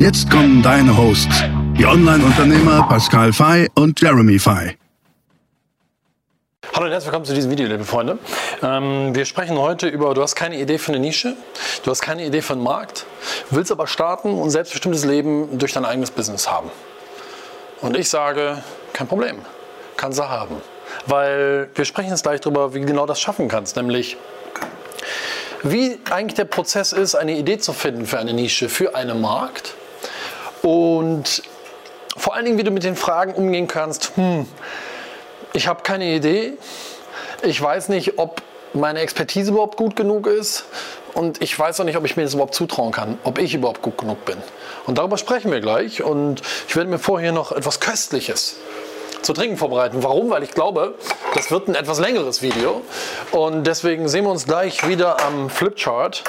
Jetzt kommen deine Hosts, die Online-Unternehmer Pascal Fay und Jeremy Fay. Hallo und herzlich willkommen zu diesem Video, liebe Freunde. Ähm, wir sprechen heute über, du hast keine Idee für eine Nische, du hast keine Idee für einen Markt, willst aber starten und selbstbestimmtes Leben durch dein eigenes Business haben. Und ich sage, kein Problem, kannst du haben. Weil wir sprechen jetzt gleich darüber, wie du genau das schaffen kannst, nämlich wie eigentlich der Prozess ist, eine Idee zu finden für eine Nische, für einen Markt und vor allen Dingen, wie du mit den Fragen umgehen kannst, hm, ich habe keine Idee, ich weiß nicht, ob meine Expertise überhaupt gut genug ist. Und ich weiß auch nicht, ob ich mir das überhaupt zutrauen kann, ob ich überhaupt gut genug bin. Und darüber sprechen wir gleich. Und ich werde mir vorher noch etwas Köstliches zu trinken vorbereiten. Warum? Weil ich glaube, das wird ein etwas längeres Video und deswegen sehen wir uns gleich wieder am Flipchart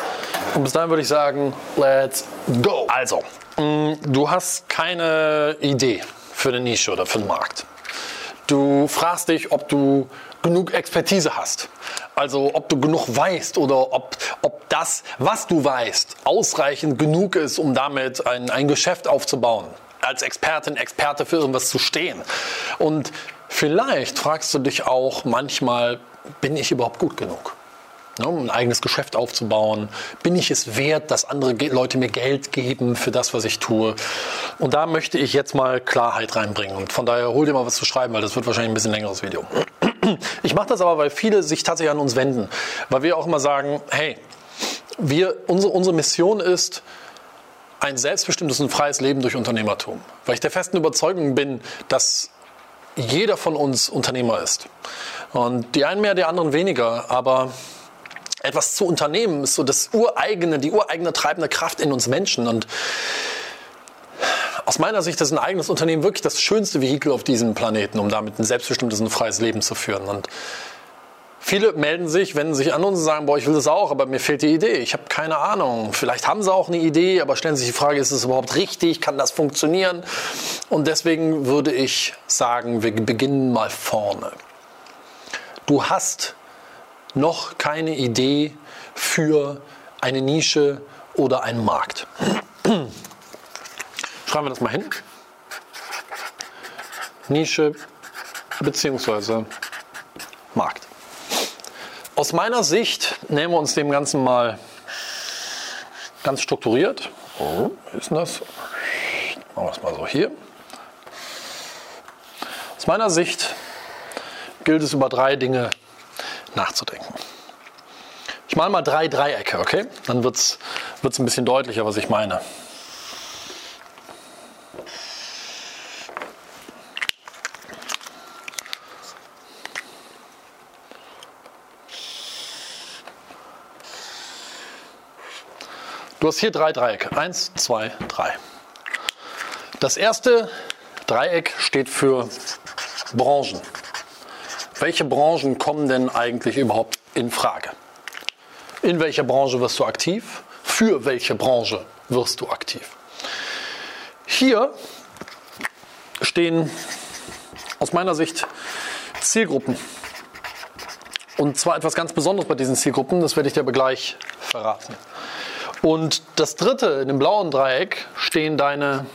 und bis dahin würde ich sagen, let's go. Also, Mm, du hast keine Idee für eine Nische oder für einen Markt. Du fragst dich, ob du genug Expertise hast. Also ob du genug weißt oder ob, ob das, was du weißt, ausreichend genug ist, um damit ein, ein Geschäft aufzubauen. Als Expertin, Experte für irgendwas zu stehen. Und vielleicht fragst du dich auch manchmal, bin ich überhaupt gut genug? ne, um ein eigenes Geschäft aufzubauen. Bin ich es wert, dass andere Leute mir Geld geben für das, was ich tue? Und da möchte ich jetzt mal Klarheit reinbringen. Und von daher hol dir mal was zu schreiben, weil das wird wahrscheinlich ein bisschen längeres Video. Ich mache das aber, weil viele sich tatsächlich an uns wenden. Weil wir auch immer sagen, hey, wir, unsere, unsere Mission ist, ein selbstbestimmtes und freies Leben durch Unternehmertum. Weil ich der festen Überzeugung bin, dass jeder von uns Unternehmer ist. Und die einen mehr, die anderen weniger. Aber etwas zu unternehmen, ist so das ureigene, die ureigene treibende Kraft in uns Menschen. Und aus meiner Sicht ist ein eigenes Unternehmen wirklich das schönste Vehikel auf diesem Planeten, um damit ein selbstbestimmtes und freies Leben zu führen. Und viele melden sich, wenden sich an uns und sagen, boah, ich will das auch, aber mir fehlt die Idee. Ich habe keine Ahnung. Vielleicht haben sie auch eine Idee, aber stellen sich die Frage, ist es überhaupt richtig? Kann das funktionieren? Und deswegen würde ich sagen, wir beginnen mal vorne. Du hast noch keine Idee für eine Nische oder einen Markt. Schreiben wir das mal hin. Nische bzw. Aus meiner Sicht nehmen wir uns dem Ganzen mal ganz strukturiert. Oh, ist denn das? Machen wir es mal so hier. Aus meiner Sicht gilt es über drei Dinge nachzudenken. Ich male mal drei Dreiecke, okay? Dann wird es ein bisschen deutlicher, was ich meine. Hast hier drei Dreiecke. Eins, zwei, drei. Das erste Dreieck steht für Branchen. Welche Branchen kommen denn eigentlich überhaupt in Frage? In welcher Branche wirst du aktiv? Für welche Branche wirst du aktiv? Hier stehen aus meiner Sicht Zielgruppen. Und zwar etwas ganz Besonderes bei diesen Zielgruppen, das werde ich dir aber gleich verraten. Und das dritte, in dem blauen Dreieck, stehen deine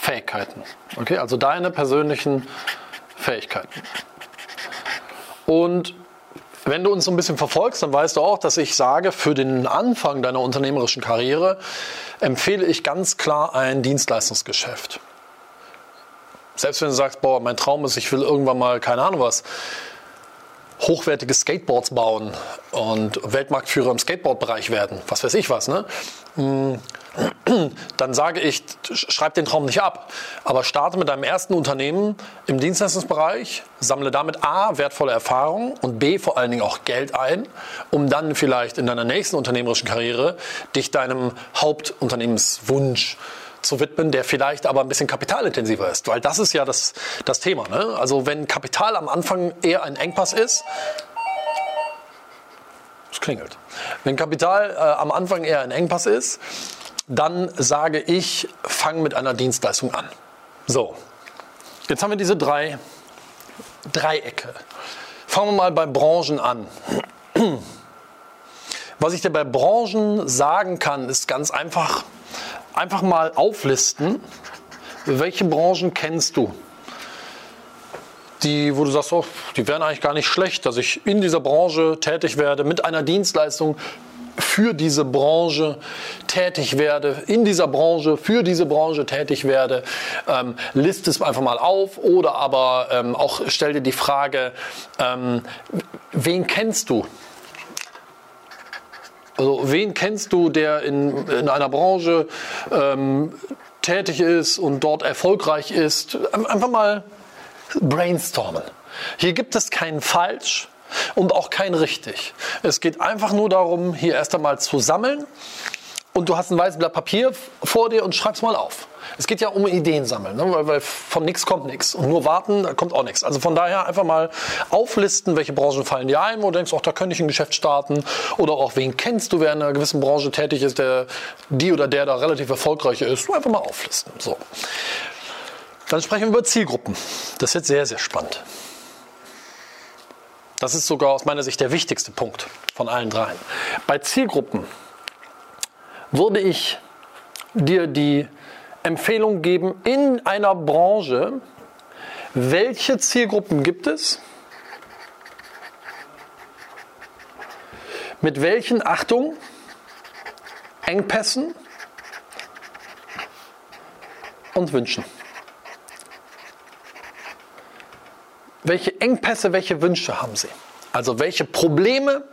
Fähigkeiten. Okay, also deine persönlichen Fähigkeiten. Und wenn du uns so ein bisschen verfolgst, dann weißt du auch, dass ich sage, für den Anfang deiner unternehmerischen Karriere empfehle ich ganz klar ein Dienstleistungsgeschäft. Selbst wenn du sagst, boah, mein Traum ist, ich will irgendwann mal, keine Ahnung was, hochwertige Skateboards bauen und Weltmarktführer im Skateboardbereich werden, was weiß ich was, ne? Hm, dann sage ich, schreib den Traum nicht ab, aber starte mit deinem ersten Unternehmen im Dienstleistungsbereich, sammle damit A, wertvolle Erfahrungen und B, vor allen Dingen auch Geld ein, um dann vielleicht in deiner nächsten unternehmerischen Karriere dich deinem Hauptunternehmenswunsch zu widmen, der vielleicht aber ein bisschen kapitalintensiver ist. Weil das ist ja das, das Thema. Ne? Also wenn Kapital am Anfang eher ein Engpass ist, es klingelt. Wenn Kapital äh, am Anfang eher ein Engpass ist, dann sage ich, fang mit einer Dienstleistung an. So, jetzt haben wir diese drei Dreiecke. Fangen wir mal bei Branchen an. Was ich dir bei Branchen sagen kann, ist ganz einfach, einfach mal auflisten, welche Branchen kennst du? Die, wo du sagst, oh, die wären eigentlich gar nicht schlecht, dass ich in dieser Branche tätig werde mit einer Dienstleistung, für diese Branche tätig werde, in dieser Branche, für diese Branche tätig werde, ähm, list es einfach mal auf oder aber ähm, auch stell dir die Frage, ähm, wen kennst du? Also wen kennst du, der in, in einer Branche ähm, tätig ist und dort erfolgreich ist? Einfach mal brainstormen. Hier gibt es kein Falsch, und auch kein richtig. Es geht einfach nur darum, hier erst einmal zu sammeln und du hast ein weißes Blatt Papier vor dir und schreibst mal auf. Es geht ja um Ideen sammeln, ne? weil, weil, von nichts kommt nichts. Und nur warten, da kommt auch nichts. Also von daher einfach mal auflisten, welche Branchen fallen dir ein, wo du denkst, auch da könnte ich ein Geschäft starten. Oder auch wen kennst du, wer in einer gewissen Branche tätig ist, der die oder der da relativ erfolgreich ist. Einfach mal auflisten. So. Dann sprechen wir über Zielgruppen. Das ist jetzt sehr, sehr spannend. Das ist sogar aus meiner Sicht der wichtigste Punkt von allen dreien. Bei Zielgruppen würde ich dir die Empfehlung geben, in einer Branche, welche Zielgruppen gibt es? Mit welchen, Achtung, Engpässen und Wünschen? welche Engpässe, welche Wünsche haben Sie? Also welche Probleme,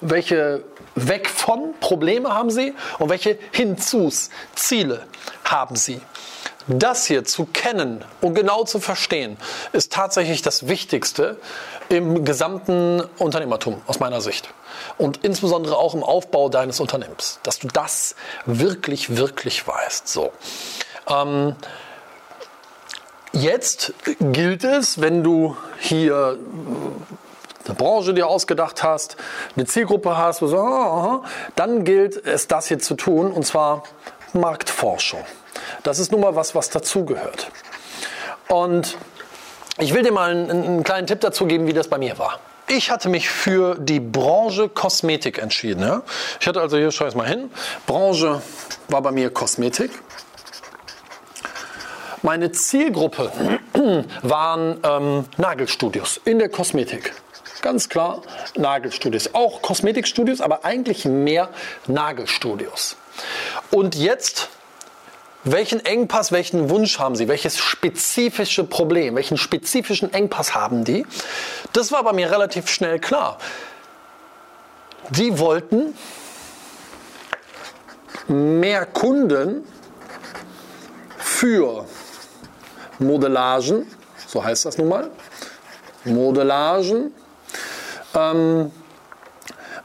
welche weg von Probleme haben Sie und welche hinzus Ziele haben Sie? Das hier zu kennen und genau zu verstehen, ist tatsächlich das Wichtigste im gesamten Unternehmertum aus meiner Sicht. Und insbesondere auch im Aufbau deines Unternehmens, dass du das wirklich, wirklich weißt. So. Ähm, Jetzt gilt es, wenn du hier eine Branche dir ausgedacht hast, eine Zielgruppe hast, so, aha, dann gilt es, das hier zu tun, und zwar Marktforschung. Das ist nun mal was, was dazugehört. Und ich will dir mal einen, einen, kleinen Tipp dazu geben, wie das bei mir war. Ich hatte mich für die Branche Kosmetik entschieden. Ja? Ich hatte also hier, schau es mal hin, Branche war bei mir Kosmetik. Meine Zielgruppe waren ähm, Nagelstudios in der Kosmetik. Ganz klar Nagelstudios. Auch Kosmetikstudios, aber eigentlich mehr Nagelstudios. Und jetzt welchen Engpass, welchen Wunsch haben Sie? Welches spezifische Problem, welchen spezifischen Engpass haben die? Das war bei mir relativ schnell klar. Die wollten mehr Kunden für Modellagen, so heißt das nun mal, Modellagen ähm,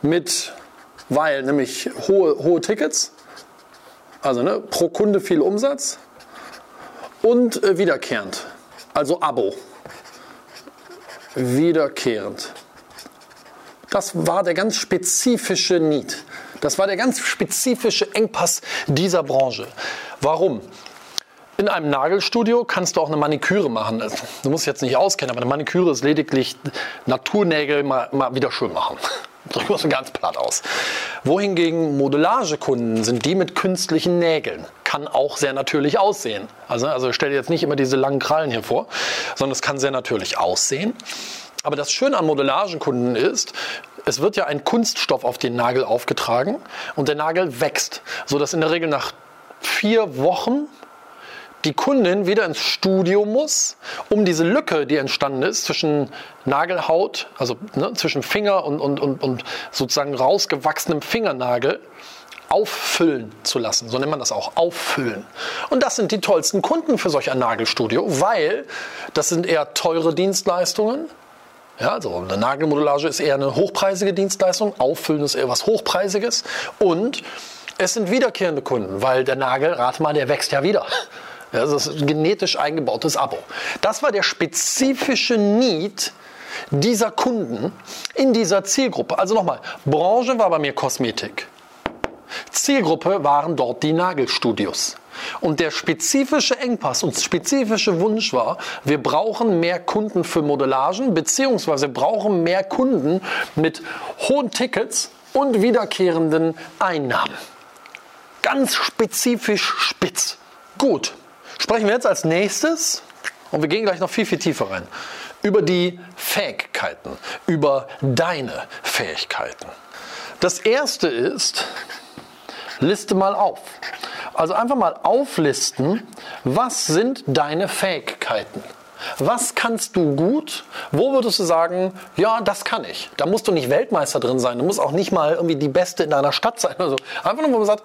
mit, weil nämlich hohe, hohe Tickets, also ne, pro Kunde viel Umsatz und äh, wiederkehrend, also Abo, wiederkehrend. Das war der ganz spezifische Need. Das war der ganz spezifische Engpass dieser Branche. Warum? In einem Nagelstudio kannst du auch eine Maniküre machen. Du musst jetzt nicht auskennen, aber eine Maniküre ist lediglich Naturnägel mal, mal wieder schön machen. Drücken wir so ganz platt aus. Wohingegen Modellagekunden sind die mit künstlichen Nägeln. Kann auch sehr natürlich aussehen. Also, also stell dir jetzt nicht immer diese langen Krallen hier vor, sondern es kann sehr natürlich aussehen. Aber das Schöne an Modellagekunden ist, es wird ja ein Kunststoff auf den Nagel aufgetragen und der Nagel wächst, sodass in der Regel nach vier Wochen die Kundin wieder ins Studio muss, um diese Lücke, die entstanden ist zwischen Nagelhaut, also ne, zwischen Finger und, und, und, und sozusagen rausgewachsenem Fingernagel, auffüllen zu lassen. So nennt man das auch, auffüllen. Und das sind die tollsten Kunden für solch ein Nagelstudio, weil das sind eher teure Dienstleistungen. Ja, also eine Nagelmodellage ist eher eine hochpreisige Dienstleistung, auffüllen ist eher was Hochpreisiges und Es sind wiederkehrende Kunden, weil der Nagel, rate mal, der wächst ja wieder. Ja, das ist ein genetisch eingebautes Abo. Das war der spezifische Need dieser Kunden in dieser Zielgruppe. Also nochmal, Branche war bei mir Kosmetik. Zielgruppe waren dort die Nagelstudios. Und der spezifische Engpass und spezifische Wunsch war, wir brauchen mehr Kunden für Modellagen, beziehungsweise brauchen mehr Kunden mit hohen Tickets und wiederkehrenden Einnahmen. Ganz spezifisch spitz. Gut, sprechen wir jetzt als nächstes, und wir gehen gleich noch viel, viel tiefer rein, über die Fähigkeiten, über deine Fähigkeiten. Das erste ist, liste mal auf. Also einfach mal auflisten, was sind deine Fähigkeiten? Was kannst du gut? Wo würdest du sagen, ja, das kann ich? Da musst du nicht Weltmeister drin sein. Du musst auch nicht mal irgendwie die Beste in deiner Stadt sein. Also einfach nur, wo man sagt,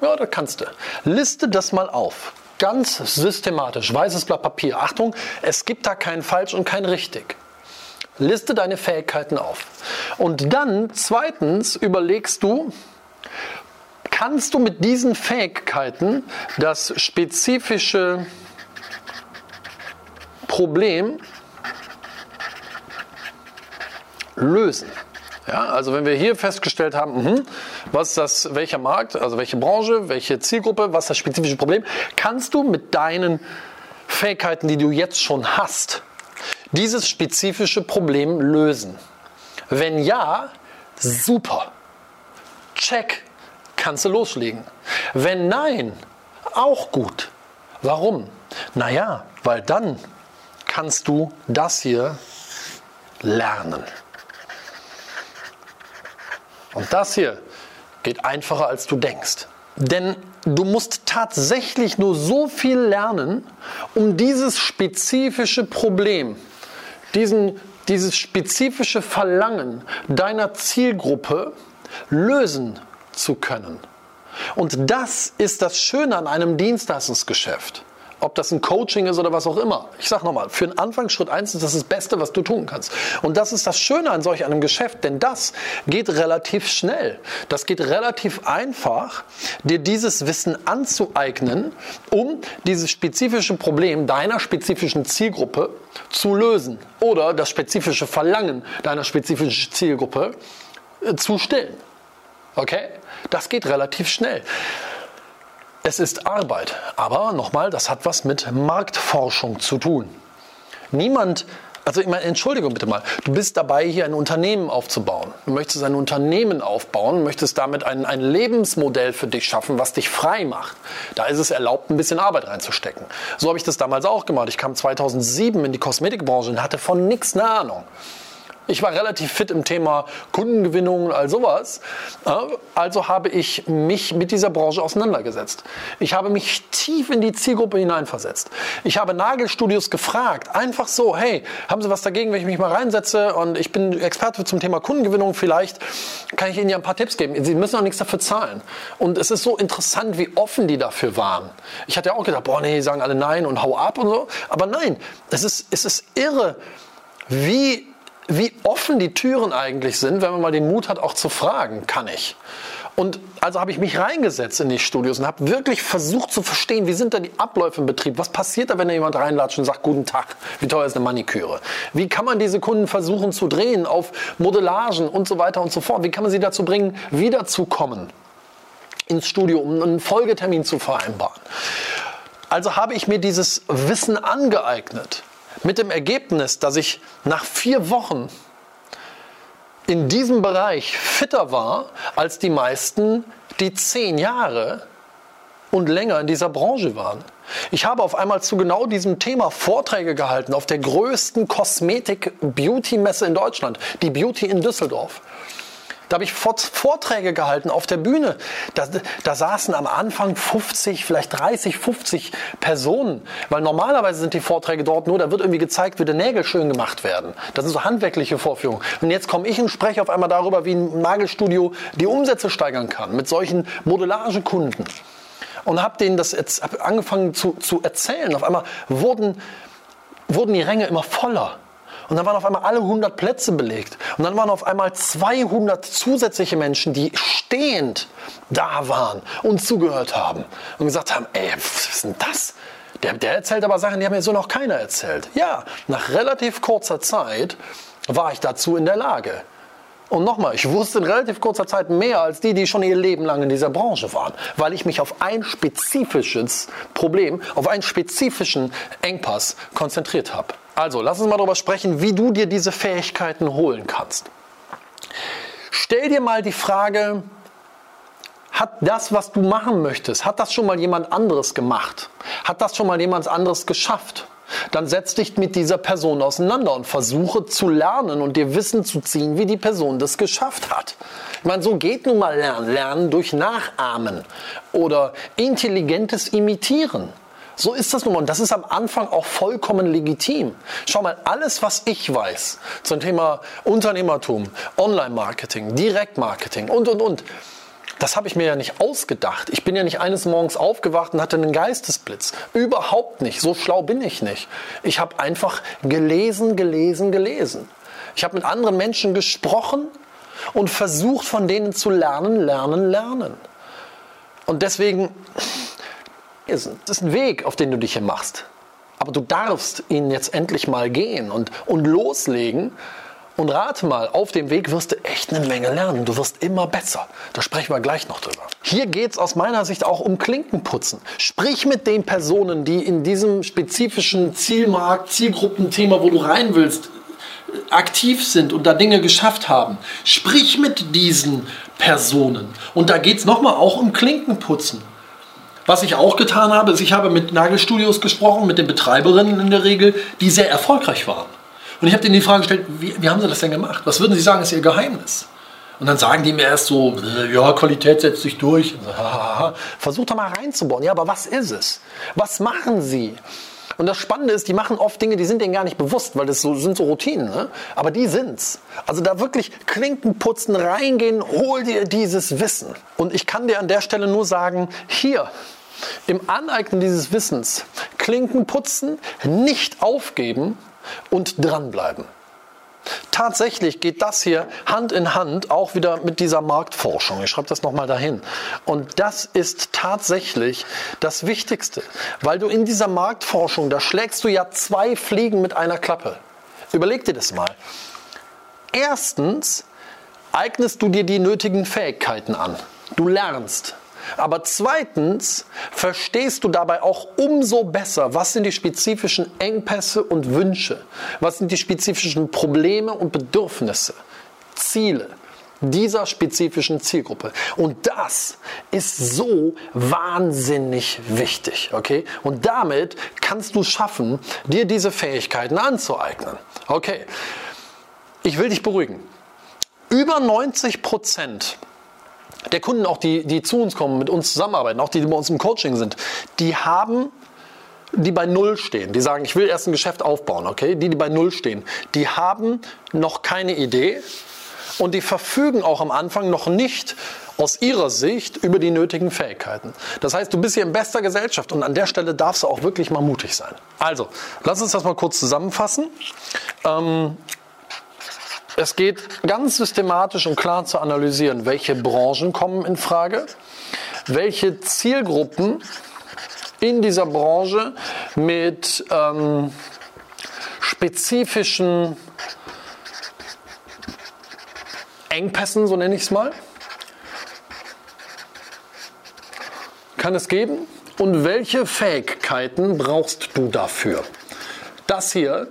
ja, das kannst du. Liste das mal auf. Ganz systematisch. Weißes Blatt Papier. Achtung, es gibt da kein falsch und kein richtig. Liste deine Fähigkeiten auf. Und dann zweitens überlegst du, kannst du mit diesen Fähigkeiten das spezifische Problem lösen. Ja, also wenn wir hier festgestellt haben, mh, was das, welcher Markt, also welche Branche, welche Zielgruppe, was das spezifische Problem, kannst du mit deinen Fähigkeiten, die du jetzt schon hast, dieses spezifische Problem lösen? Wenn ja, super. Check, kannst du loslegen. Wenn nein, auch gut. Warum? Naja, weil dann kannst du das hier lernen. Und das hier geht einfacher, als du denkst. Denn du musst tatsächlich nur so viel lernen, um dieses spezifische Problem, diesen, dieses spezifische Verlangen deiner Zielgruppe lösen zu können. Und das ist das Schöne an einem Dienstleistungsgeschäft ob das ein Coaching ist oder was auch immer. Ich sage nochmal, für einen Anfang Schritt 1 ist das das Beste, was du tun kannst. Und das ist das Schöne an solch einem Geschäft, denn das geht relativ schnell. Das geht relativ einfach, dir dieses Wissen anzueignen, um dieses spezifische Problem deiner spezifischen Zielgruppe zu lösen oder das spezifische Verlangen deiner spezifischen Zielgruppe äh, zu stillen. Okay? Das geht relativ schnell. Es ist Arbeit, aber nochmal, das hat was mit Marktforschung zu tun. Niemand, also ich meine, Entschuldigung bitte mal, du bist dabei, hier ein Unternehmen aufzubauen. Du möchtest ein Unternehmen aufbauen, möchtest damit ein, ein Lebensmodell für dich schaffen, was dich frei macht. Da ist es erlaubt, ein bisschen Arbeit reinzustecken. So habe ich das damals auch gemacht. Ich kam 2007 in die Kosmetikbranche und hatte von nichts eine Ahnung. Ich war relativ fit im Thema Kundengewinnung und all sowas. Also habe ich mich mit dieser Branche auseinandergesetzt. Ich habe mich tief in die Zielgruppe hineinversetzt. Ich habe Nagelstudios gefragt, einfach so, hey, haben Sie was dagegen, wenn ich mich mal reinsetze und ich bin Experte zum Thema Kundengewinnung, vielleicht kann ich Ihnen ja ein paar Tipps geben. Sie müssen auch nichts dafür zahlen. Und es ist so interessant, wie offen die dafür waren. Ich hatte ja auch gedacht, boah, nee, sagen alle nein und hau ab und so. Aber nein, es ist, es ist irre, wie wie offen die Türen eigentlich sind, wenn man mal den Mut hat, auch zu fragen, kann ich. Und also habe ich mich reingesetzt in die Studios und habe wirklich versucht zu verstehen, wie sind da die Abläufe im Betrieb? Was passiert da, wenn da jemand reinlatscht und sagt, guten Tag, wie teuer ist eine Maniküre? Wie kann man diese Kunden versuchen zu drehen auf Modellagen und so weiter und so fort? Wie kann man sie dazu bringen, wiederzukommen ins Studio, um einen Folgetermin zu vereinbaren? Also habe ich mir dieses Wissen angeeignet mit dem Ergebnis, dass ich nach vier Wochen in diesem Bereich fitter war als die meisten, die zehn Jahre und länger in dieser Branche waren. Ich habe auf einmal zu genau diesem Thema Vorträge gehalten auf der größten Kosmetik-Beauty-Messe in Deutschland, die Beauty in Düsseldorf. Da habe ich Vorträge gehalten auf der Bühne. Da, da saßen am Anfang 50, vielleicht 30, 50 Personen. Weil normalerweise sind die Vorträge dort nur, da wird irgendwie gezeigt, wie die Nägel schön gemacht werden. Das sind so handwerkliche Vorführungen. Und jetzt komme ich und spreche auf einmal darüber, wie ein Nagelstudio die Umsätze steigern kann mit solchen Modellagekunden. Und habe denen das jetzt angefangen zu, zu erzählen. Auf einmal wurden, wurden die Ränge immer voller. Und dann waren auf einmal alle 100 Plätze belegt. Und dann waren auf einmal 200 zusätzliche Menschen, die stehend da waren und zugehört haben und gesagt haben, ey, was ist denn das? Der, der erzählt aber Sachen, die haben mir so noch keiner erzählt. Ja, nach relativ kurzer Zeit war ich dazu in der Lage. Und nochmal, ich wusste in relativ kurzer Zeit mehr als die, die schon ihr Leben lang in dieser Branche waren, weil ich mich auf ein spezifisches Problem, auf einen spezifischen Engpass konzentriert habe. Also, lass uns mal darüber sprechen, wie du dir diese Fähigkeiten holen kannst. Stell dir mal die Frage, hat das, was du machen möchtest, hat das schon mal jemand anderes gemacht? Hat das schon mal jemand anderes geschafft? Dann setz dich mit dieser Person auseinander und versuche zu lernen und dir Wissen zu ziehen, wie die Person das geschafft hat. Ich meine, so geht nun mal Lernen. Lernen durch Nachahmen oder intelligentes Imitieren. So ist das nun mal. Und das ist am Anfang auch vollkommen legitim. Schau mal, alles, was ich weiß zum Thema Unternehmertum, Online-Marketing, Direktmarketing und, und, und, das habe ich mir ja nicht ausgedacht. Ich bin ja nicht eines Morgens aufgewacht und hatte einen Geistesblitz. Überhaupt nicht. So schlau bin ich nicht. Ich habe einfach gelesen, gelesen, gelesen. Ich habe mit anderen Menschen gesprochen und versucht von denen zu lernen, lernen, lernen. Und deswegen, das ist ein Weg, auf den du dich hier machst. Aber du darfst ihn jetzt endlich mal gehen und, und loslegen und rate mal, auf dem Weg wirst du echt eine Menge lernen. Du wirst immer besser. Da sprechen wir gleich noch drüber. Hier geht es aus meiner Sicht auch um Klinkenputzen. Sprich mit den Personen, die in diesem spezifischen Zielmarkt, Zielgruppenthema, wo du rein willst, aktiv sind und da Dinge geschafft haben. Sprich mit diesen Personen. Und da geht es nochmal auch um Klinkenputzen. Was ich auch getan habe, ist, ich habe mit Nagelstudios gesprochen, mit den Betreiberinnen in der Regel, die sehr erfolgreich waren. Und ich habe denen die Frage gestellt, wie, wie haben sie das denn gemacht? Was würden sie sagen, ist ihr Geheimnis? Und dann sagen die mir erst so, ja, Qualität setzt sich durch. So, Versuch doch mal reinzubauen. Ja, aber was ist es? Was machen sie? Und das Spannende ist, die machen oft Dinge, die sind denen gar nicht bewusst, weil das so, sind so Routinen. Ne? Aber die sind's. Also da wirklich Klinken putzen, reingehen, hol dir dieses Wissen. Und ich kann dir an der Stelle nur sagen, hier, im Aneignen dieses Wissens, Klinken putzen, nicht aufgeben, und dranbleiben. Tatsächlich geht das hier Hand in Hand auch wieder mit dieser Marktforschung. Ich schreibe das nochmal dahin. Und das ist tatsächlich das Wichtigste, weil du in dieser Marktforschung, da schlägst du ja zwei Fliegen mit einer Klappe. Überleg dir das mal. Erstens eignest du dir die nötigen Fähigkeiten an. Du lernst. Aber zweitens verstehst du dabei auch umso besser, was sind die spezifischen Engpässe und Wünsche, was sind die spezifischen Probleme und Bedürfnisse, Ziele dieser spezifischen Zielgruppe. Und das ist so wahnsinnig wichtig, okay? Und damit kannst du schaffen, dir diese Fähigkeiten anzueignen. Okay. Ich will dich beruhigen. Über 90 Prozent der Kunden, auch die, die zu uns kommen, mit uns zusammenarbeiten, auch die, die bei uns im Coaching sind, die haben die bei Null stehen, die sagen, ich will erst ein Geschäft aufbauen, okay? Die, die bei Null stehen, die haben noch keine Idee und die verfügen auch am Anfang noch nicht aus ihrer Sicht über die nötigen Fähigkeiten. Das heißt, du bist hier in bester Gesellschaft und an der Stelle darfst du auch wirklich mal mutig sein. Also, lass uns das mal kurz zusammenfassen. Ähm, es geht ganz systematisch und klar zu analysieren, welche Branchen kommen in Frage, welche Zielgruppen in dieser Branche mit ähm, spezifischen Engpässen, so nenne ich es mal, kann es geben und welche Fähigkeiten brauchst du dafür. Das hier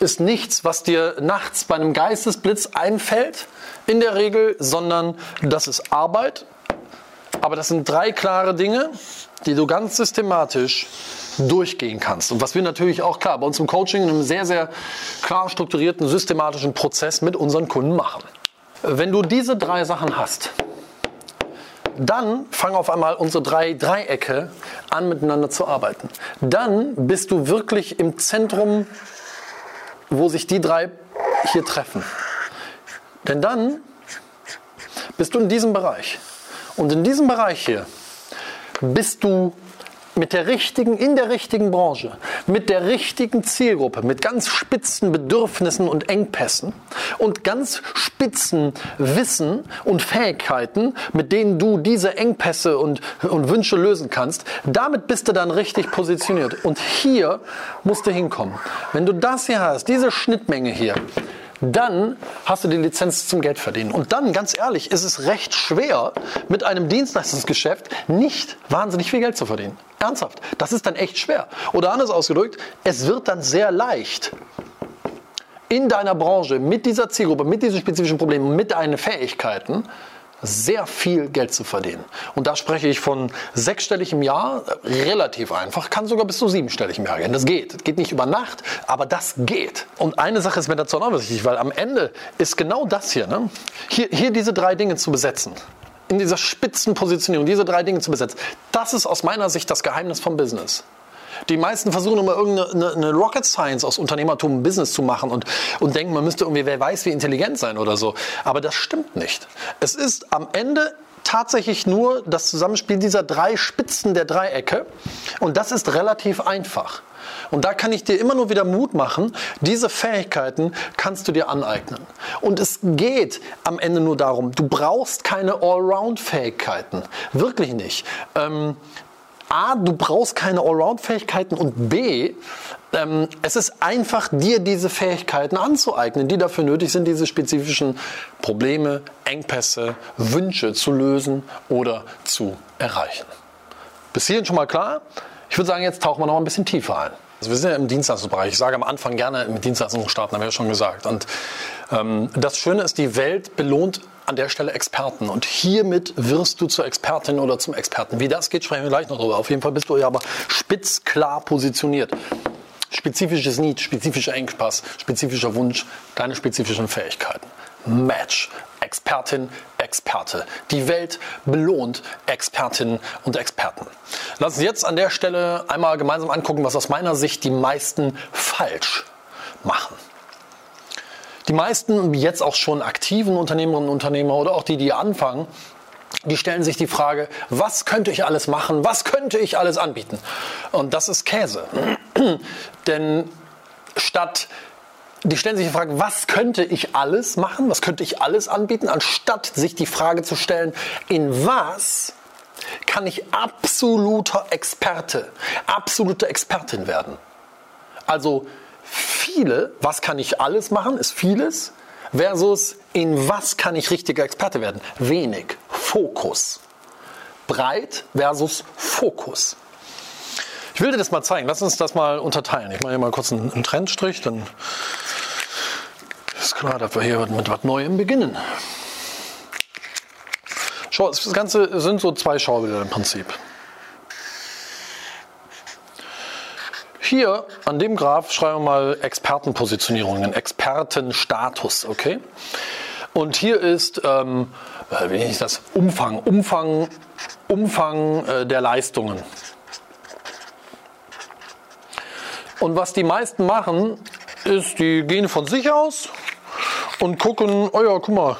ist nichts, was dir nachts bei einem Geistesblitz einfällt, in der Regel, sondern das ist Arbeit. Aber das sind drei klare Dinge, die du ganz systematisch durchgehen kannst. Und was wir natürlich auch klar bei uns im Coaching in einem sehr, sehr klar strukturierten, systematischen Prozess mit unseren Kunden machen. Wenn du diese drei Sachen hast, dann fangen auf einmal unsere drei Dreiecke an, miteinander zu arbeiten. Dann bist du wirklich im Zentrum wo sich die drei hier treffen. Denn dann bist du in diesem Bereich. Und in diesem Bereich hier bist du mit der richtigen, in der richtigen Branche, mit der richtigen Zielgruppe, mit ganz spitzen Bedürfnissen und Engpässen und ganz spitzen Wissen und Fähigkeiten, mit denen du diese Engpässe und, und Wünsche lösen kannst, damit bist du dann richtig positioniert. Und hier musst du hinkommen. Wenn du das hier hast, diese Schnittmenge hier, dann hast du die Lizenz zum Geld verdienen. Und dann, ganz ehrlich, ist es recht schwer, mit einem Dienstleistungsgeschäft nicht wahnsinnig viel Geld zu verdienen. Ernsthaft. Das ist dann echt schwer. Oder anders ausgedrückt, es wird dann sehr leicht, in deiner Branche, mit dieser Zielgruppe, mit diesen spezifischen Problemen, mit deinen Fähigkeiten, sehr viel Geld zu verdienen. Und da spreche ich von sechsstellig im Jahr, relativ einfach, kann sogar bis zu siebenstellig im Jahr gehen. Das geht. Geht nicht über Nacht, aber das geht. Und eine Sache ist mir dazu noch wichtig, weil am Ende ist genau das hier, ne? hier, hier diese drei Dinge zu besetzen. In dieser Spitzenpositionierung, diese drei Dinge zu besetzen. Das ist aus meiner Sicht das Geheimnis vom Business. Die meisten versuchen immer irgendeine eine Rocket Science aus Unternehmertum Business zu machen und, und denken, man müsste irgendwie, wer weiß, wie intelligent sein oder so. Aber das stimmt nicht. Es ist am Ende tatsächlich nur das Zusammenspiel dieser drei Spitzen der Dreiecke und das ist relativ einfach. Und da kann ich dir immer nur wieder Mut machen, diese Fähigkeiten kannst du dir aneignen. Und es geht am Ende nur darum, du brauchst keine Allround-Fähigkeiten. Wirklich nicht. Ähm, A, du brauchst keine Allround-Fähigkeiten und B, ähm, es ist einfach, dir diese Fähigkeiten anzueignen, die dafür nötig sind, diese spezifischen Probleme, Engpässe, Wünsche zu lösen oder zu erreichen. Bis hierhin schon mal klar? Ich würde sagen, jetzt tauchen wir noch ein bisschen tiefer ein. Also wir sind ja im Dienstleistungsbereich. Ich sage am Anfang gerne mit Dienstleistungen starten, haben wir ja schon gesagt. Und ähm, das Schöne ist, die Welt belohnt an der Stelle Experten. Und hiermit wirst du zur Expertin oder zum Experten. Wie das geht, sprechen wir gleich noch drüber. Auf jeden Fall bist du ja aber spitz klar positioniert. Spezifisches Need, spezifischer Engpass, spezifischer Wunsch, deine spezifischen Fähigkeiten. Match. Expertin, Experte. Die Welt belohnt Expertinnen und Experten. Lass uns jetzt an der Stelle einmal gemeinsam angucken, was aus meiner Sicht die meisten falsch machen. Die meisten jetzt auch schon aktiven Unternehmerinnen und Unternehmer oder auch die, die anfangen, die stellen sich die Frage, was könnte ich alles machen, was könnte ich alles anbieten? Und das ist Käse. Denn statt, die stellen sich die Frage, was könnte ich alles machen, was könnte ich alles anbieten, anstatt sich die Frage zu stellen, in was kann ich absoluter Experte, absolute Expertin werden? Also viele, was kann ich alles machen, ist vieles, versus in was kann ich richtiger Experte werden? Wenig. Fokus. Breit versus Fokus. Ich will dir das mal zeigen. Lass uns das mal unterteilen. Ich mache hier mal kurz einen, einen Trendstrich, dann ist klar, dass wir hier mit was Neuem beginnen. Schau, das Ganze sind so zwei Schaubilder im Prinzip. Hier an dem Graph schreiben wir mal Expertenpositionierungen, Expertenstatus, okay? Und hier ist, ähm, äh, wie ich das, Umfang, Umfang, Umfang äh, der Leistungen. Und was die meisten machen, ist, die gehen von sich aus und gucken, oh ja, guck mal,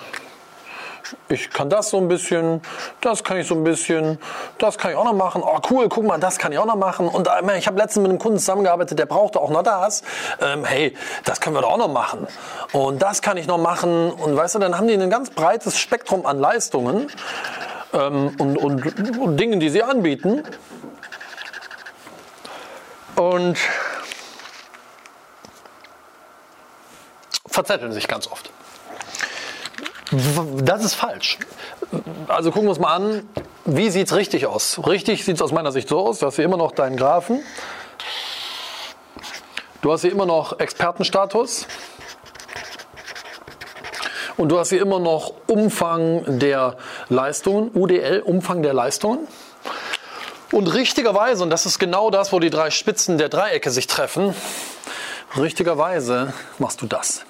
ich kann das so ein bisschen, das kann ich so ein bisschen, das kann ich auch noch machen. Oh cool, guck mal, das kann ich auch noch machen. Und äh, ich habe letztens mit einem Kunden zusammengearbeitet, der brauchte auch noch das. Ähm, hey, das können wir doch auch noch machen. Und das kann ich noch machen. Und weißt du, dann haben die ein ganz breites Spektrum an Leistungen ähm, und, und, und Dingen, die sie anbieten. Und verzetteln sich ganz oft. Das ist falsch. Also gucken wir uns mal an, wie sieht es richtig aus? Richtig sieht es aus meiner Sicht so aus, du hast hier immer noch deinen Graphen. Du hast hier immer noch Expertenstatus. Und du hast hier immer noch Umfang der Leistungen, UDL, Umfang der Leistungen. Und richtigerweise, und das ist genau das, wo die drei Spitzen der Dreiecke sich treffen, richtigerweise machst du das.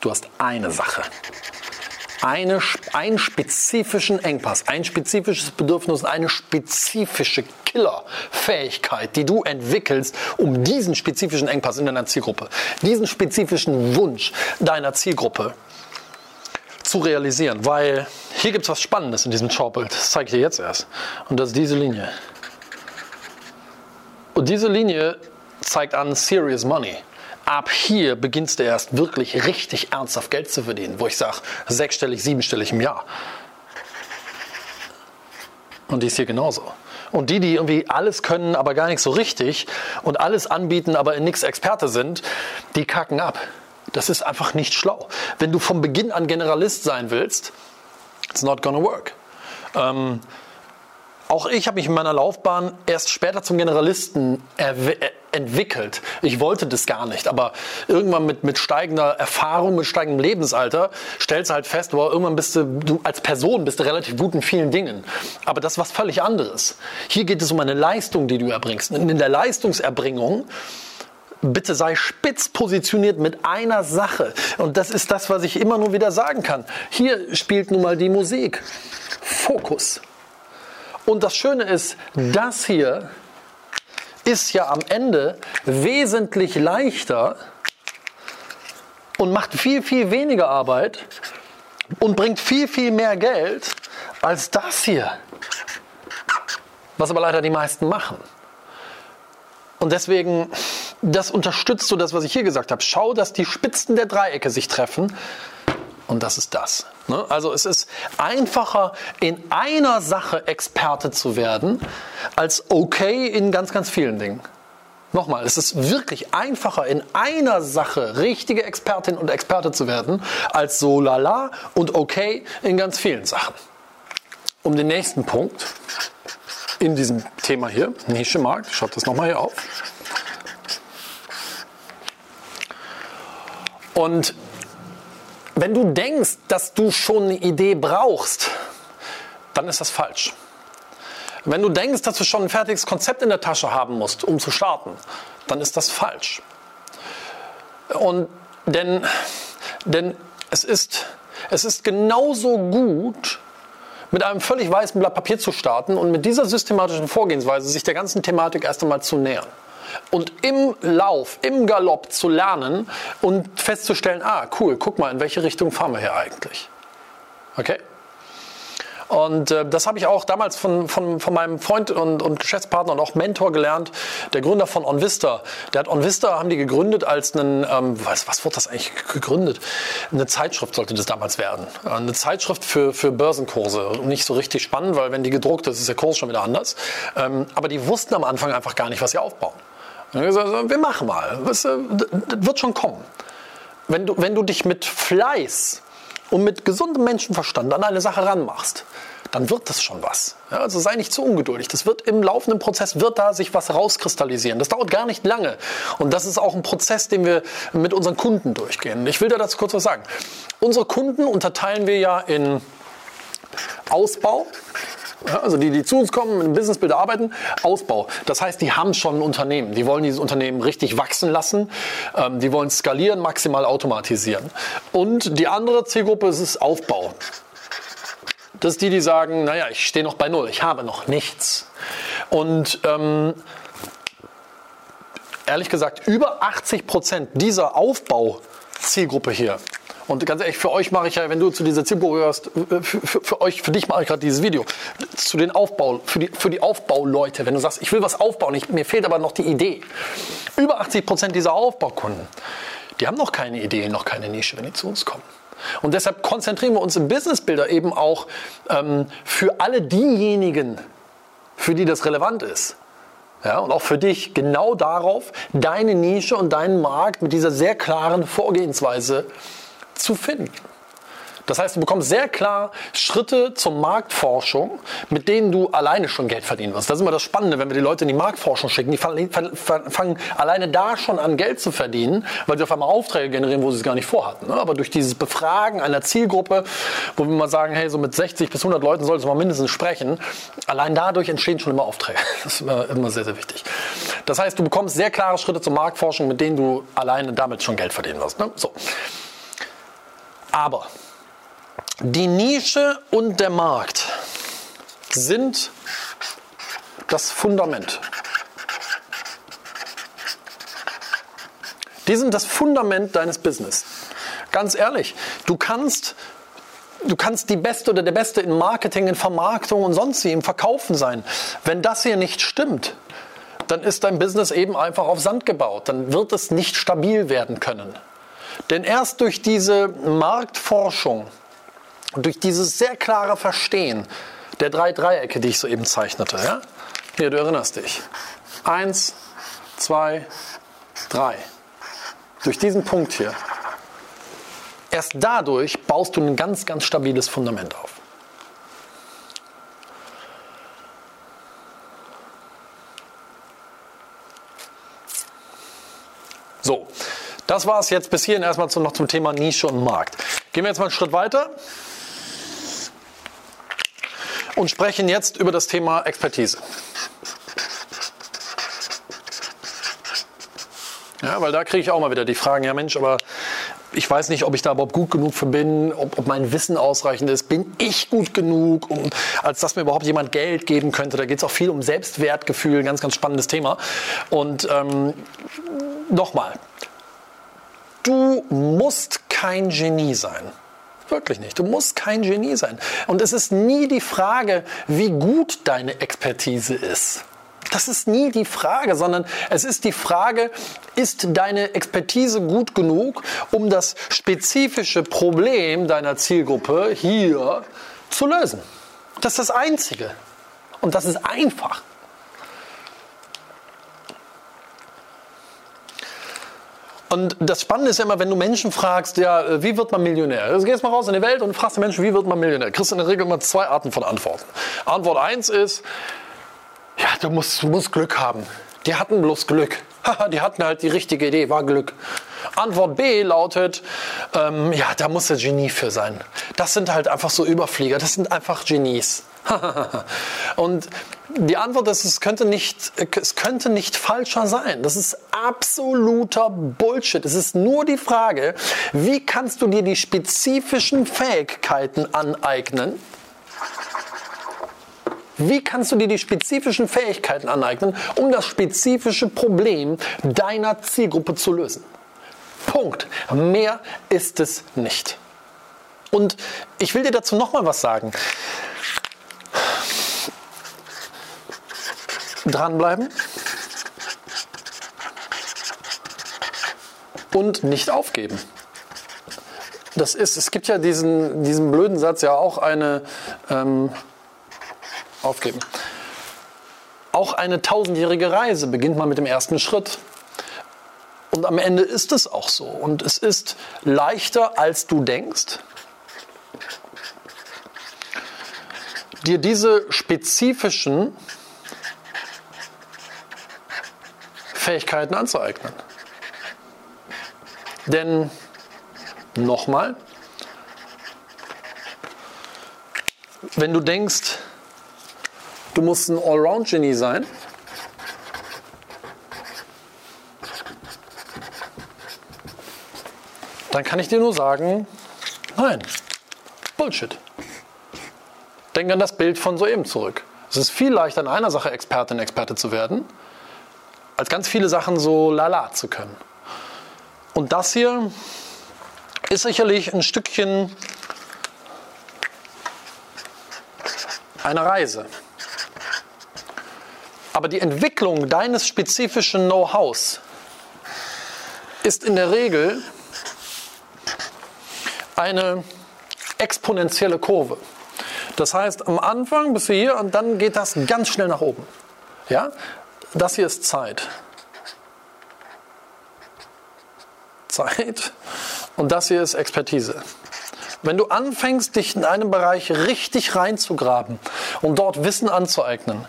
Du hast eine Sache. Eine, einen spezifischen Engpass, ein spezifisches Bedürfnis, eine spezifische Killerfähigkeit, die du entwickelst, um diesen spezifischen Engpass in deiner Zielgruppe, diesen spezifischen Wunsch deiner Zielgruppe zu realisieren. Weil hier gibt es was Spannendes in diesem Chartbild. Das zeige ich dir jetzt erst. Und das ist diese Linie. Und diese Linie zeigt an Serious Money. Ab hier beginnst du erst wirklich richtig ernsthaft Geld zu verdienen, wo ich sage, sechsstellig, siebenstellig im Jahr. Und die ist hier genauso. Und die, die irgendwie alles können, aber gar nicht so richtig und alles anbieten, aber in nichts Experte sind, die kacken ab. Das ist einfach nicht schlau. Wenn du vom Beginn an Generalist sein willst, it's not gonna work. Ähm, auch ich habe mich in meiner Laufbahn erst später zum Generalisten entwickelt. Ich wollte das gar nicht, aber irgendwann mit, mit steigender Erfahrung, mit steigendem Lebensalter stellst du halt fest, wow, irgendwann bist du, du als Person bist du relativ gut in vielen Dingen. Aber das ist was völlig anderes. Hier geht es um eine Leistung, die du erbringst. In der Leistungserbringung bitte sei spitz positioniert mit einer Sache. Und das ist das, was ich immer nur wieder sagen kann. Hier spielt nun mal die Musik. Fokus. Und das Schöne ist, das hier ist ja am Ende wesentlich leichter und macht viel, viel weniger Arbeit und bringt viel, viel mehr Geld als das hier. Was aber leider die meisten machen. Und deswegen, das unterstützt so das, was ich hier gesagt habe. Schau, dass die Spitzen der Dreiecke sich treffen und das ist das. Ne? Also es ist einfacher, in einer Sache Experte zu werden, als okay in ganz, ganz vielen Dingen. Nochmal, es ist wirklich einfacher, in einer Sache richtige Expertin und Experte zu werden, als so lala und okay in ganz vielen Sachen. Um den nächsten Punkt in diesem Thema hier, Nische-Markt, schaut das nochmal hier auf. Und wenn du denkst, dass du schon eine Idee brauchst, dann ist das falsch. Wenn du denkst, dass du schon ein fertiges Konzept in der Tasche haben musst, um zu starten, dann ist das falsch. Und denn, denn es, ist, es ist genauso gut, mit einem völlig weißen Blatt Papier zu starten und mit dieser systematischen Vorgehensweise sich der ganzen Thematik erst einmal zu nähern und im Lauf, im Galopp zu lernen und festzustellen, ah, cool, guck mal, in welche Richtung fahren wir hier eigentlich. Okay? Und äh, das habe ich auch damals von, von, von meinem Freund und, und Geschäftspartner und auch Mentor gelernt, der Gründer von OnVista. Der hat OnVista, haben die gegründet als einen, ähm, was, was wurde das eigentlich gegründet? Eine Zeitschrift sollte das damals werden. Eine Zeitschrift für, für Börsenkurse. Nicht so richtig spannend, weil wenn die gedruckt ist, ist der Kurs schon wieder anders. Ähm, aber die wussten am Anfang einfach gar nicht, was sie aufbauen. Wir machen mal, das wird schon kommen. Wenn du, wenn du dich mit Fleiß und mit gesundem Menschenverstand an eine Sache ranmachst, dann wird das schon was. Also sei nicht zu ungeduldig. Das wird im laufenden Prozess, wird da sich was rauskristallisieren. Das dauert gar nicht lange. Und das ist auch ein Prozess, den wir mit unseren Kunden durchgehen. Ich will da dazu kurz was sagen. Unsere Kunden unterteilen wir ja in Ausbau, also die, die zu uns kommen, im Businessbild arbeiten, Ausbau. Das heißt, die haben schon ein Unternehmen. Die wollen dieses Unternehmen richtig wachsen lassen. Ähm, die wollen skalieren, maximal automatisieren. Und die andere Zielgruppe ist Aufbau. Das ist die, die sagen, naja, ich stehe noch bei Null, ich habe noch nichts. Und ähm, ehrlich gesagt, über 80 Prozent dieser Aufbau-Zielgruppe hier und ganz ehrlich, für euch mache ich ja, wenn du zu dieser Zielgruppe gehörst, für, für, für, euch, für dich mache ich gerade dieses Video. Zu den Aufbau, für die, für die Aufbauleute, wenn du sagst, ich will was aufbauen, ich, mir fehlt aber noch die Idee. Über 80 Prozent dieser Aufbaukunden, die haben noch keine Idee, noch keine Nische, wenn die zu uns kommen. Und deshalb konzentrieren wir uns im Businessbilder eben auch ähm, für alle diejenigen, für die das relevant ist. Ja, und auch für dich genau darauf, deine Nische und deinen Markt mit dieser sehr klaren Vorgehensweise zu finden. Das heißt, du bekommst sehr klar Schritte zur Marktforschung, mit denen du alleine schon Geld verdienen wirst. Das ist immer das Spannende, wenn wir die Leute in die Marktforschung schicken. Die fangen alleine da schon an, Geld zu verdienen, weil sie auf einmal Aufträge generieren, wo sie es gar nicht vorhatten. Ne? Aber durch dieses Befragen einer Zielgruppe, wo wir mal sagen, hey, so mit 60 bis 100 Leuten solltest du mal mindestens sprechen, allein dadurch entstehen schon immer Aufträge. Das ist immer, immer sehr, sehr wichtig. Das heißt, du bekommst sehr klare Schritte zur Marktforschung, mit denen du alleine damit schon Geld verdienen wirst. Ne? So. Aber die Nische und der Markt sind das Fundament. Die sind das Fundament deines Business. Ganz ehrlich, du kannst du kannst die Beste oder der Beste in Marketing, in Vermarktung und sonst wie im Verkaufen sein. Wenn das hier nicht stimmt, dann ist dein Business eben einfach auf Sand gebaut. Dann wird es nicht stabil werden können. Denn erst durch diese Marktforschung, durch dieses sehr klare Verstehen der drei Dreiecke, die ich soeben zeichnete, ja? hier, du erinnerst dich. Eins, zwei, drei. Durch diesen Punkt hier. Erst dadurch baust du ein ganz, ganz stabiles Fundament auf. So, das war es jetzt bis hierhin erstmal noch zum Thema Nische und Markt. Gehen wir jetzt mal einen Schritt weiter und sprechen jetzt über das Thema Expertise. Ja, weil da kriege ich auch mal wieder die Fragen, ja Mensch, aber ich weiß nicht, ob ich da überhaupt gut genug für bin, ob, ob mein Wissen ausreichend ist. Bin ich gut genug, um, als dass mir überhaupt jemand Geld geben könnte? Da geht es auch viel um Selbstwertgefühl, ganz, ganz spannendes Thema. Und ähm, nochmal, du musst kein Genie sein. Wirklich nicht. Du musst kein Genie sein. Und es ist nie die Frage, wie gut deine Expertise ist. Das ist nie die Frage, sondern es ist die Frage, ist deine Expertise gut genug, um das spezifische Problem deiner Zielgruppe hier zu lösen? Das ist das Einzige. Und das ist einfach. Und das Spannende ist ja immer, wenn du Menschen fragst, ja, wie wird man Millionär? Also gehst mal raus in die Welt und fragst die Menschen, wie wird man Millionär? Kriegst du in der Regel immer zwei Arten von Antworten. Antwort eins ist, ja, du musst, du musst Glück haben. Die hatten bloß Glück. die hatten halt die richtige Idee, war Glück. Antwort B lautet, ähm, ja, da muss der Genie für sein. Das sind halt einfach so Überflieger, das sind einfach Genies. Und die Antwort ist, es könnte, nicht, es könnte nicht falscher sein. Das ist absoluter Bullshit. Es ist nur die Frage, wie kannst du dir die spezifischen Fähigkeiten aneignen, wie kannst du dir die spezifischen Fähigkeiten aneignen, um das spezifische Problem deiner Zielgruppe zu lösen? Punkt. Mehr ist es nicht. Und ich will dir dazu noch mal was sagen. Dranbleiben und nicht aufgeben. Das ist, es gibt ja diesen, diesen blöden Satz ja auch eine, ähm, aufgeben. Auch eine tausendjährige Reise beginnt mal mit dem ersten Schritt. Und am Ende ist es auch so. Und es ist leichter, als du denkst, dir diese spezifischen Fähigkeiten anzueignen. Denn nochmal, wenn du denkst, Du musst ein Allround-Genie sein. Dann kann ich dir nur sagen, nein, Bullshit. Denk an das Bild von soeben zurück. Es ist viel leichter, in einer Sache Expertin, Experte zu werden, als ganz viele Sachen so lala zu können. Und das hier ist sicherlich ein Stückchen einer Reise. Aber die Entwicklung deines spezifischen Know-hows ist in der Regel eine exponentielle Kurve. Das heißt, am Anfang bist du hier und dann geht das ganz schnell nach oben. Ja? Das hier ist Zeit. Zeit. Und das hier ist Expertise. Wenn du anfängst, dich in einem Bereich richtig reinzugraben und dort Wissen anzueignen,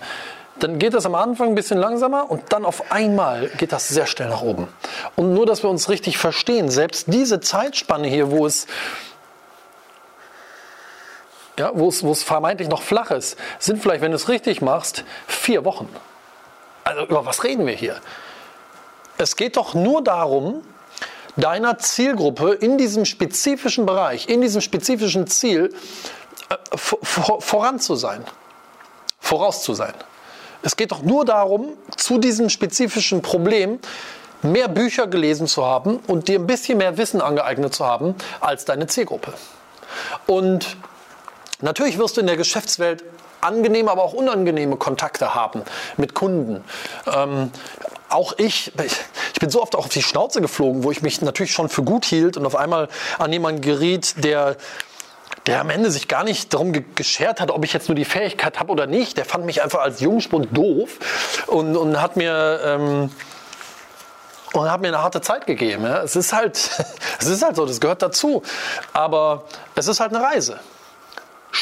dann geht das am Anfang ein bisschen langsamer und dann auf einmal geht das sehr schnell nach oben. Und nur, dass wir uns richtig verstehen, selbst diese Zeitspanne hier, wo es, ja, wo es, wo es vermeintlich noch flach ist, sind vielleicht, wenn du es richtig machst, vier Wochen. Also über was reden wir hier? Es geht doch nur darum, deiner Zielgruppe in diesem spezifischen Bereich, in diesem spezifischen Ziel äh, voran zu sein, voraus zu sein. Es geht doch nur darum, zu diesem spezifischen Problem mehr Bücher gelesen zu haben und dir ein bisschen mehr Wissen angeeignet zu haben als deine Zielgruppe. Und Natürlich wirst du in der Geschäftswelt angenehme, aber auch unangenehme Kontakte haben mit Kunden. Ähm, auch ich, ich bin so oft auch auf die Schnauze geflogen, wo ich mich natürlich schon für gut hielt und auf einmal an jemanden geriet, der der am Ende sich gar nicht darum ge geschert hat, ob ich jetzt nur die Fähigkeit habe oder nicht. Der fand mich einfach als Jungspund doof und, und hat mir ähm, und hat mir eine harte Zeit gegeben. Ja. Es ist halt, es ist halt so, das gehört dazu. Aber es ist halt eine Reise.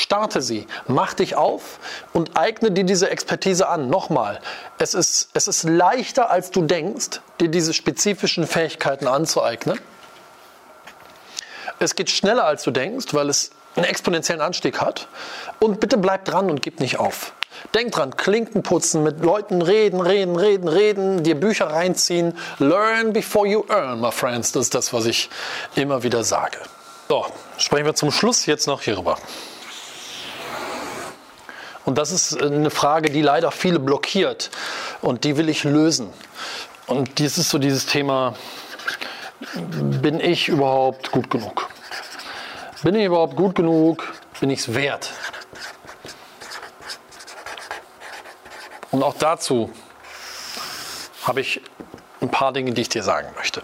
Starte sie, mach dich auf und eigne dir diese Expertise an. Nochmal, es ist, es ist leichter, als du denkst, dir diese spezifischen Fähigkeiten anzueignen. Es geht schneller, als du denkst, weil es einen exponentiellen Anstieg hat. Und bitte bleib dran und gib nicht auf. Denk dran, Klinken putzen, mit Leuten reden, reden, reden, reden, dir Bücher reinziehen. Learn before you earn, my friends. Das ist das, was ich immer wieder sage. So, sprechen wir zum Schluss jetzt noch hierüber. Und das ist eine Frage, die leider viele blockiert. Und die will ich lösen. Und dies ist so dieses Thema, bin ich überhaupt gut genug? Bin ich überhaupt gut genug? Bin ich es wert? Und auch dazu habe ich ein paar Dinge, die ich dir sagen möchte.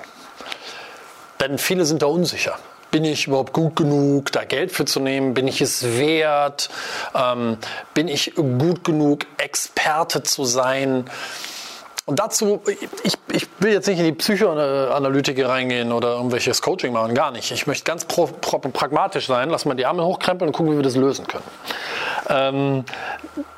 Denn viele sind da unsicher bin ich überhaupt gut genug, da Geld für zu nehmen? Bin ich es wert? Ähm, bin ich gut genug, Experte zu sein? Und dazu, ich, ich will jetzt nicht in die Psychoanalytik reingehen oder irgendwelches Coaching machen, gar nicht. Ich möchte ganz pro, pro, pragmatisch sein, lass mal die Arme hochkrempeln und gucken, wie wir das lösen können. Ähm,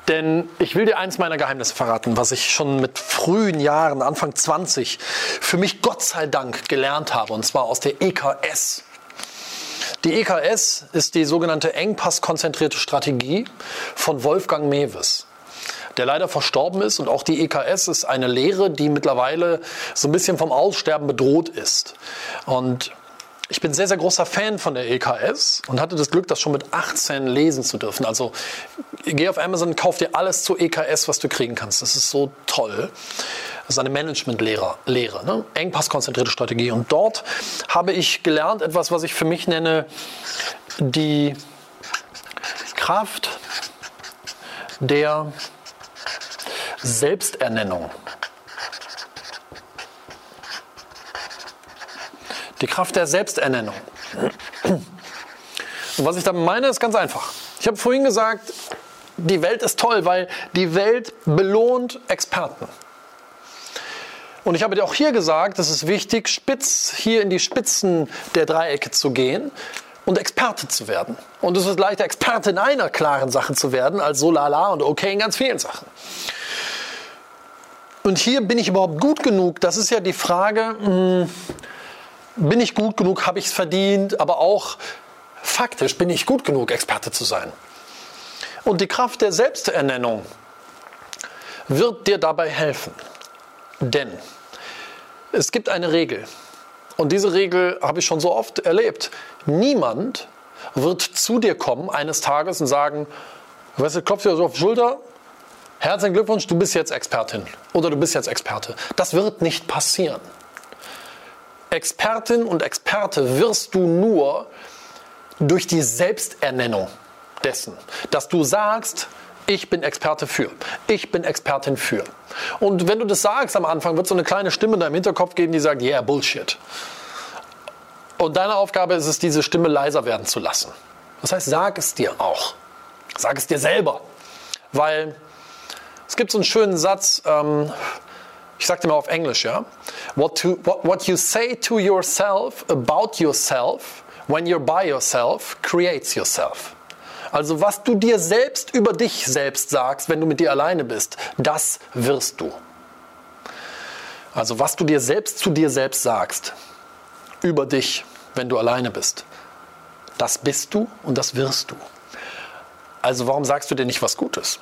denn ich will dir eins meiner Geheimnisse verraten, was ich schon mit frühen Jahren, Anfang 20, für mich Gott sei Dank gelernt habe, und zwar aus der EKS. Die EKS ist die sogenannte engpasskonzentrierte Strategie von Wolfgang Mewes der leider verstorben ist. Und auch die EKS ist eine Lehre, die mittlerweile so ein bisschen vom Aussterben bedroht ist. Und ich bin sehr, sehr großer Fan von der EKS und hatte das Glück, das schon mit 18 lesen zu dürfen. Also geh auf Amazon, kauf dir alles zur EKS, was du kriegen kannst. Das ist so toll. Das ist eine Managementlehre, Lehre, ne? engpasskonzentrierte Strategie. Und dort habe ich gelernt etwas, was ich für mich nenne, die Kraft der Selbsternennung. Die Kraft der Selbsternennung. Und was ich damit meine, ist ganz einfach. Ich habe vorhin gesagt, die Welt ist toll, weil die Welt belohnt Experten. Und ich habe dir auch hier gesagt, es ist wichtig, spitz hier in die Spitzen der Dreiecke zu gehen und Experte zu werden. Und es ist leichter, Experte in einer klaren Sache zu werden, als so lala und okay in ganz vielen Sachen. Und hier bin ich überhaupt gut genug? Das ist ja die Frage, hm, bin ich gut genug, habe ich es verdient, aber auch faktisch bin ich gut genug, Experte zu sein. Und die Kraft der Selbsternennung wird dir dabei helfen. Denn es gibt eine Regel. Und diese Regel habe ich schon so oft erlebt. Niemand wird zu dir kommen eines Tages und sagen, weißt du, klopf dir so auf die Schulter, herzlichen Glückwunsch, du bist jetzt Expertin oder du bist jetzt Experte. Das wird nicht passieren. Expertin und Experte wirst du nur durch die Selbsternennung dessen, dass du sagst, ich bin Experte für. Ich bin Expertin für. Und wenn du das sagst am Anfang, wird so eine kleine Stimme in deinem Hinterkopf gehen, die sagt, yeah, Bullshit. Und deine Aufgabe ist es, diese Stimme leiser werden zu lassen. Das heißt, sag es dir auch. Sag es dir selber. Weil es gibt so einen schönen Satz, ähm, ich sage dir mal auf Englisch, ja. What, to, what, what you say to yourself about yourself when you're by yourself creates yourself. Also was du dir selbst über dich selbst sagst, wenn du mit dir alleine bist, das wirst du. Also was du dir selbst zu dir selbst sagst, über dich, wenn du alleine bist, das bist du und das wirst du. Also warum sagst du dir nicht was Gutes?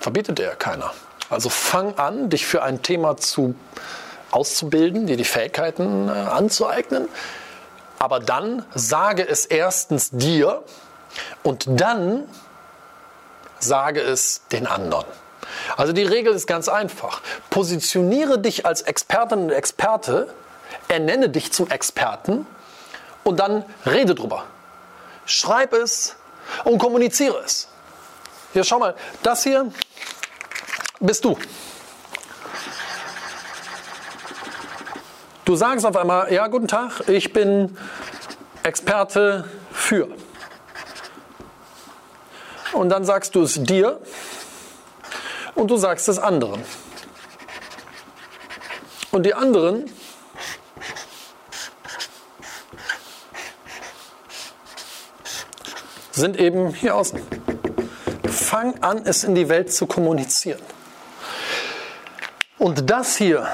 Verbietet dir ja keiner. Also fang an, dich für ein Thema zu auszubilden, dir die Fähigkeiten äh, anzueignen. Aber dann sage es erstens dir, und dann sage es den anderen. Also die Regel ist ganz einfach. Positioniere dich als Expertin und Experte, ernenne dich zum Experten und dann rede drüber. Schreib es, und kommuniziere es. Hier, schau mal, das hier bist du. Du sagst auf einmal, ja, guten Tag, ich bin Experte für. Und dann sagst du es dir und du sagst es anderen. Und die anderen sind eben hier außen. Fang an, es in die Welt zu kommunizieren. Und das hier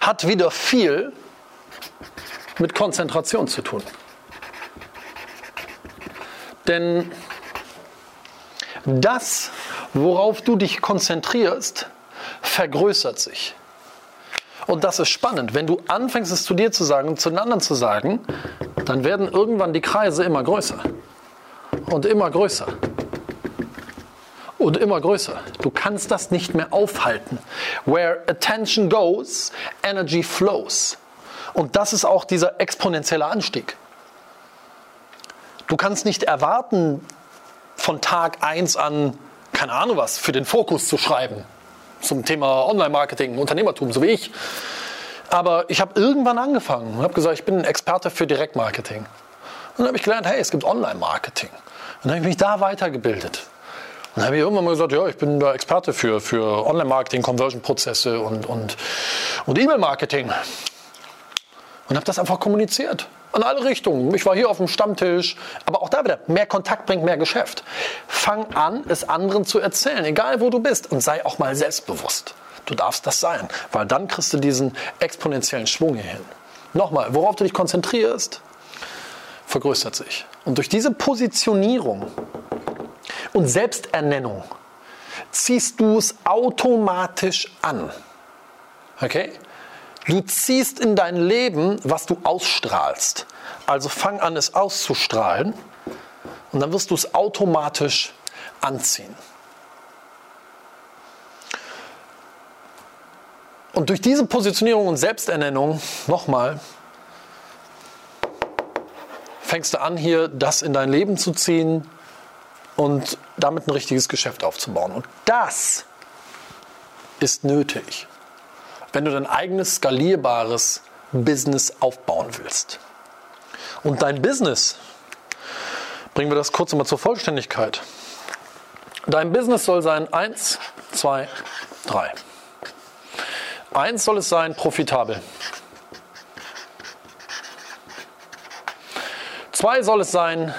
hat wieder viel mit Konzentration zu tun. Denn das, worauf du dich konzentrierst, vergrößert sich. Und das ist spannend. Wenn du anfängst, es zu dir zu sagen und zu den anderen zu sagen, dann werden irgendwann die Kreise immer größer. Und immer größer. Und immer größer. Du kannst das nicht mehr aufhalten. Where attention goes, energy flows. Und das ist auch dieser exponentielle Anstieg. Du kannst nicht erwarten, von Tag 1 an, keine Ahnung was, für den Fokus zu schreiben. Zum Thema Online-Marketing, Unternehmertum, so wie ich. Aber ich habe irgendwann angefangen und habe gesagt, ich bin ein Experte für Direktmarketing. Und dann habe ich gelernt, hey, es gibt Online-Marketing. Und dann habe ich mich da weitergebildet. Und dann habe ich irgendwann mal gesagt, ja, ich bin der Experte für, für Online-Marketing, Conversion-Prozesse und, und, und E-Mail-Marketing. Und habe das einfach kommuniziert. In alle Richtungen. Ich war hier auf dem Stammtisch. Aber auch da wieder, mehr Kontakt bringt mehr Geschäft. Fang an, es anderen zu erzählen, egal wo du bist. Und sei auch mal selbstbewusst. Du darfst das sein, weil dann kriegst du diesen exponentiellen Schwung hier hin. Nochmal, worauf du dich konzentrierst, vergrößert sich. Und durch diese Positionierung und Selbsternennung ziehst du es automatisch an. Okay? Du ziehst in dein Leben, was du ausstrahlst. Also fang an, es auszustrahlen und dann wirst du es automatisch anziehen. Und durch diese Positionierung und Selbsternennung, nochmal, fängst du an, hier das in dein Leben zu ziehen und damit ein richtiges Geschäft aufzubauen. Und das ist nötig, wenn du dein eigenes skalierbares Business aufbauen willst. Und dein Business, bringen wir das kurz mal zur Vollständigkeit. Dein Business soll sein 1, 2, 3. Eins soll es sein, profitabel. Zwei soll es sein,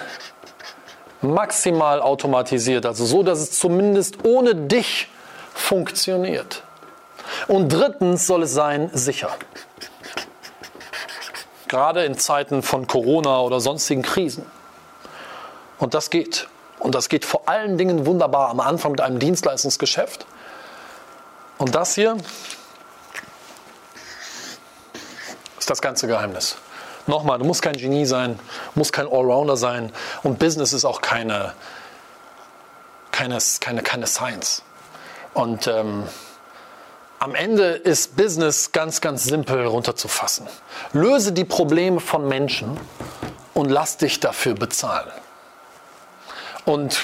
maximal automatisiert, also so, dass es zumindest ohne dich funktioniert. Und drittens soll es sein, sicher. Gerade in Zeiten von Corona oder sonstigen Krisen. Und das geht. Und das geht vor allen Dingen wunderbar am Anfang mit einem Dienstleistungsgeschäft. Und das hier ist das ganze Geheimnis. Nochmal, du musst kein Genie sein, musst kein Allrounder sein und Business ist auch keine, keine, keine, keine Science. Und ähm, am Ende ist Business ganz, ganz simpel runterzufassen. Löse die Probleme von Menschen und lass dich dafür bezahlen. Und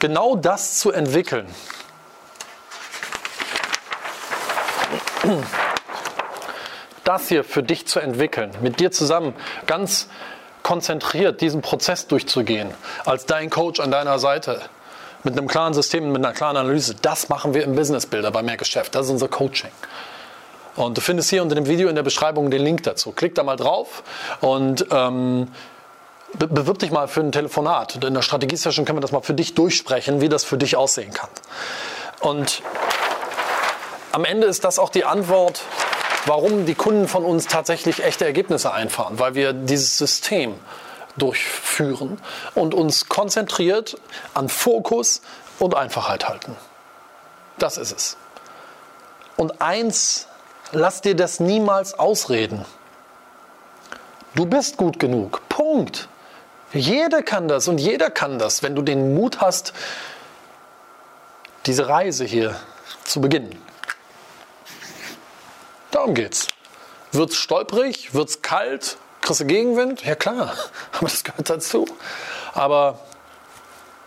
genau das zu entwickeln, das hier für dich zu entwickeln, mit dir zusammen ganz konzentriert diesen Prozess durchzugehen, als dein Coach an deiner Seite, mit einem klaren System, mit einer klaren Analyse, das machen wir im Business Builder bei mehr Geschäft. Das ist unser Coaching. Und du findest hier unter dem Video in der Beschreibung den Link dazu. Klick da mal drauf und ähm, be bewirb dich mal für ein Telefonat. In der Strategie-Session können wir das mal für dich durchsprechen, wie das für dich aussehen kann. Und am Ende ist das auch die Antwort warum die Kunden von uns tatsächlich echte Ergebnisse einfahren, weil wir dieses System durchführen und uns konzentriert an Fokus und Einfachheit halten. Das ist es. Und eins, lass dir das niemals ausreden. Du bist gut genug. Punkt. Jeder kann das und jeder kann das, wenn du den Mut hast, diese Reise hier zu beginnen. Darum geht's. Wird's stolprig, wird's kalt, kriegst du Gegenwind? Ja klar, aber das gehört dazu. Aber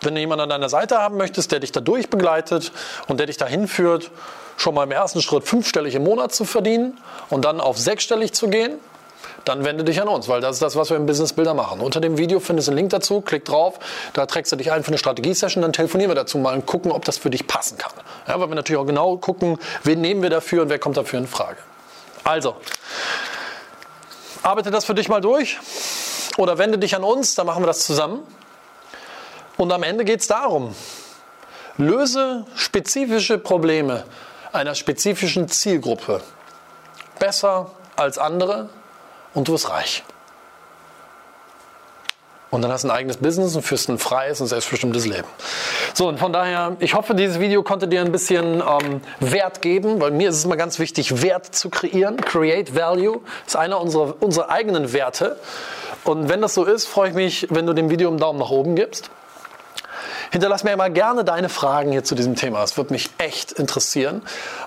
wenn du jemanden an deiner Seite haben möchtest, der dich dadurch begleitet und der dich dahin führt, schon mal im ersten Schritt fünfstellig im Monat zu verdienen und dann auf sechsstellig zu gehen, dann wende dich an uns, weil das ist das, was wir im Business Builder machen. Unter dem Video findest du einen Link dazu, klick drauf, da trägst du dich ein für eine Strategie-Session, dann telefonieren wir dazu mal und gucken, ob das für dich passen kann. Ja, weil wir natürlich auch genau gucken, wen nehmen wir dafür und wer kommt dafür in Frage. Also, arbeite das für dich mal durch oder wende dich an uns, dann machen wir das zusammen. Und am Ende geht es darum, löse spezifische Probleme einer spezifischen Zielgruppe besser als andere und du wirst reich. Und dann hast du ein eigenes Business und führst ein freies und selbstbestimmtes Leben. So, und von daher, ich hoffe, dieses Video konnte dir ein bisschen ähm, Wert geben, weil mir ist es immer ganz wichtig, Wert zu kreieren. Create Value ist einer unserer, unserer eigenen Werte. Und wenn das so ist, freue ich mich, wenn du dem Video einen Daumen nach oben gibst. Hinterlass mir immer gerne deine Fragen hier zu diesem Thema. Das würde mich echt interessieren.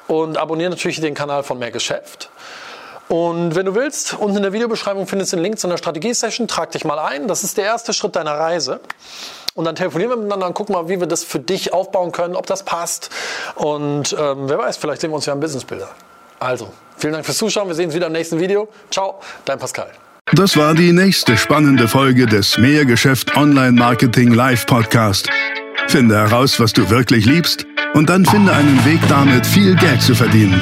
Und abonniere natürlich den Kanal von Mehr Geschäft. Und wenn du willst, unten in der Videobeschreibung findest du den Link zu einer Strategie-Session. Trag dich mal ein. Das ist der erste Schritt deiner Reise. Und dann telefonieren wir miteinander und gucken mal, wie wir das für dich aufbauen können, ob das passt. Und ähm, wer weiß, vielleicht sehen wir uns ja im Business Builder. Also, vielen Dank fürs Zuschauen. Wir sehen uns wieder im nächsten Video. Ciao, dein Pascal. Das war die nächste spannende Folge des Mehrgeschäft Online Marketing Live Podcast. Finde heraus, was du wirklich liebst und dann finde einen Weg damit, viel Geld zu verdienen.